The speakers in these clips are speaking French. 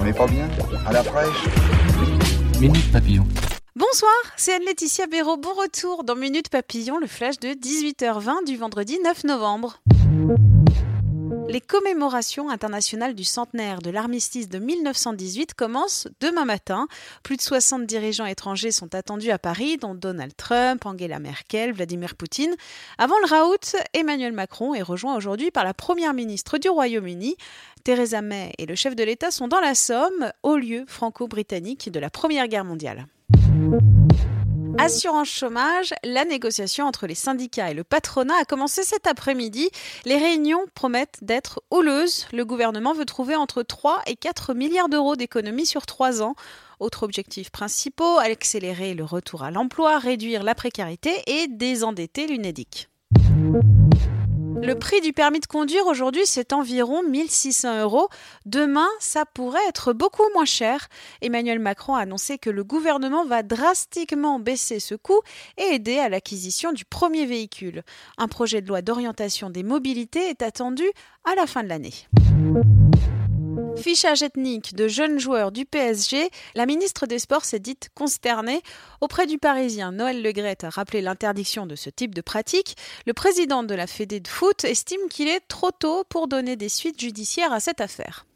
On n'est pas bien À la fraîche Minute Papillon. Bonsoir, c'est Anne-Laetitia Béraud. Bon retour dans Minute Papillon, le flash de 18h20 du vendredi 9 novembre. Les commémorations internationales du centenaire de l'armistice de 1918 commencent demain matin. Plus de 60 dirigeants étrangers sont attendus à Paris, dont Donald Trump, Angela Merkel, Vladimir Poutine. Avant le raout, Emmanuel Macron est rejoint aujourd'hui par la première ministre du Royaume-Uni. Theresa May et le chef de l'État sont dans la Somme, au lieu franco-britannique de la Première Guerre mondiale. Assurance chômage, la négociation entre les syndicats et le patronat a commencé cet après-midi. Les réunions promettent d'être houleuses. Le gouvernement veut trouver entre 3 et 4 milliards d'euros d'économies sur 3 ans. Autres objectifs principaux, accélérer le retour à l'emploi, réduire la précarité et désendetter l'UNEDIC. Le prix du permis de conduire aujourd'hui, c'est environ 1600 euros. Demain, ça pourrait être beaucoup moins cher. Emmanuel Macron a annoncé que le gouvernement va drastiquement baisser ce coût et aider à l'acquisition du premier véhicule. Un projet de loi d'orientation des mobilités est attendu à la fin de l'année. Fichage ethnique de jeunes joueurs du PSG, la ministre des Sports s'est dite consternée. Auprès du Parisien, Noël Legrette a rappelé l'interdiction de ce type de pratique. Le président de la Fédé de foot estime qu'il est trop tôt pour donner des suites judiciaires à cette affaire.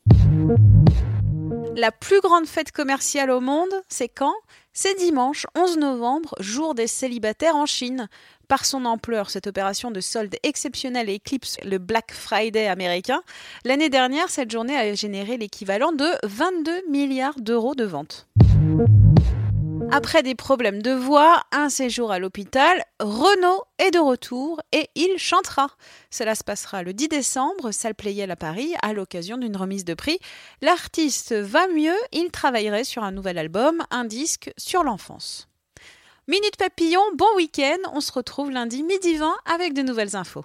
La plus grande fête commerciale au monde, c'est quand? C'est dimanche 11 novembre, jour des célibataires en Chine. Par son ampleur, cette opération de solde exceptionnelle éclipse le Black Friday américain. L'année dernière, cette journée a généré l'équivalent de 22 milliards d'euros de ventes. Après des problèmes de voix, un séjour à l'hôpital, Renaud est de retour et il chantera. Cela se passera le 10 décembre, salle Playel à Paris, à l'occasion d'une remise de prix. L'artiste va mieux, il travaillerait sur un nouvel album, un disque sur l'enfance. Minute Papillon, bon week-end, on se retrouve lundi midi 20 avec de nouvelles infos.